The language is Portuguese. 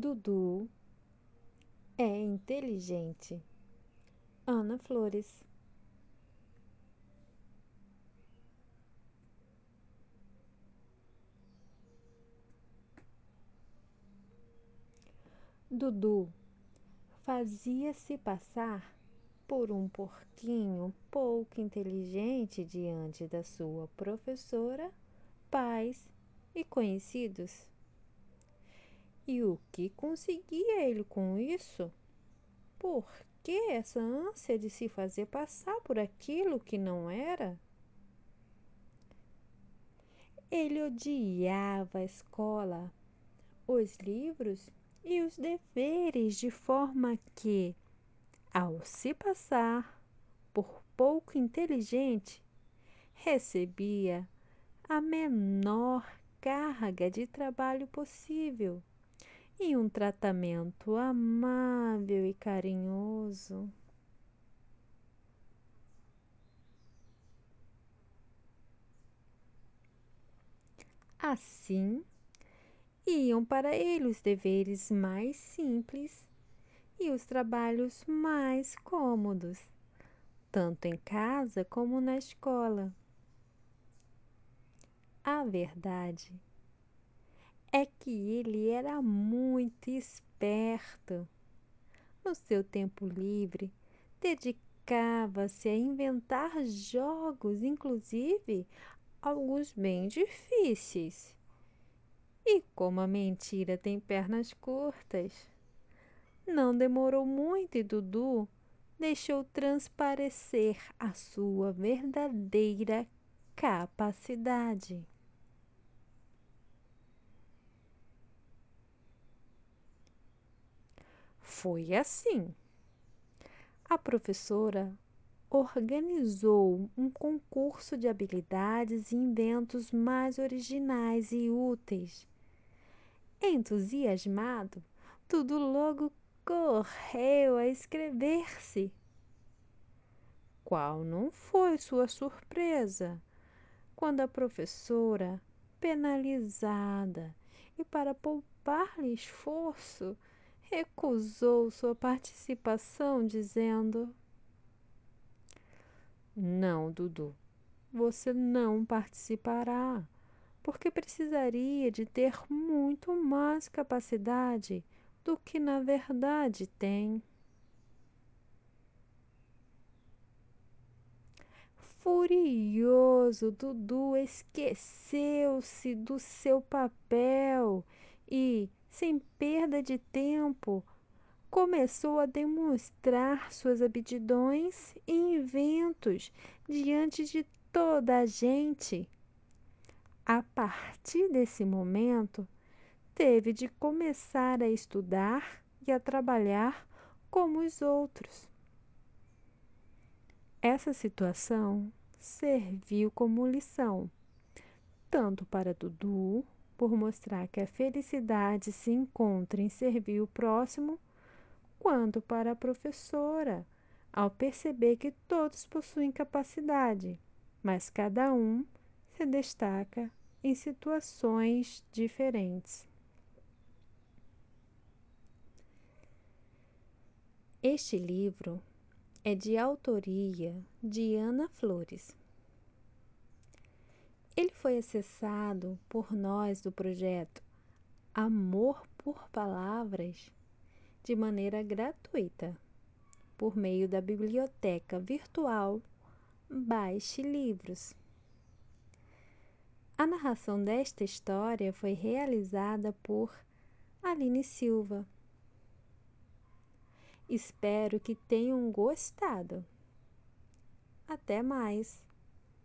Dudu é inteligente. Ana Flores. Dudu fazia-se passar por um porquinho pouco inteligente diante da sua professora, pais e conhecidos. E o que conseguia ele com isso? Por que essa ânsia de se fazer passar por aquilo que não era? Ele odiava a escola, os livros e os deveres, de forma que, ao se passar por pouco inteligente, recebia a menor carga de trabalho possível e um tratamento amável e carinhoso. Assim, iam para ele os deveres mais simples e os trabalhos mais cômodos, tanto em casa como na escola. A verdade é que ele era muito esperto. No seu tempo livre, dedicava-se a inventar jogos, inclusive alguns bem difíceis. E como a mentira tem pernas curtas, não demorou muito e Dudu deixou transparecer a sua verdadeira capacidade. Foi assim. A professora organizou um concurso de habilidades e inventos mais originais e úteis. Entusiasmado, tudo logo correu a inscrever-se. Qual não foi sua surpresa quando a professora, penalizada e para poupar-lhe esforço, recusou sua participação, dizendo: Não, Dudu, você não participará, porque precisaria de ter muito mais capacidade do que na verdade tem. Furioso, Dudu esqueceu-se do seu papel e, sem perda de tempo, começou a demonstrar suas aptidões e inventos diante de toda a gente. A partir desse momento, teve de começar a estudar e a trabalhar como os outros. Essa situação serviu como lição, tanto para Dudu, por mostrar que a felicidade se encontra em servir o próximo, quanto para a professora, ao perceber que todos possuem capacidade, mas cada um se destaca em situações diferentes. Este livro é de autoria de Ana Flores. Ele foi acessado por nós do projeto Amor por Palavras de maneira gratuita por meio da biblioteca virtual Baixe Livros. A narração desta história foi realizada por Aline Silva. Espero que tenham gostado. Até mais!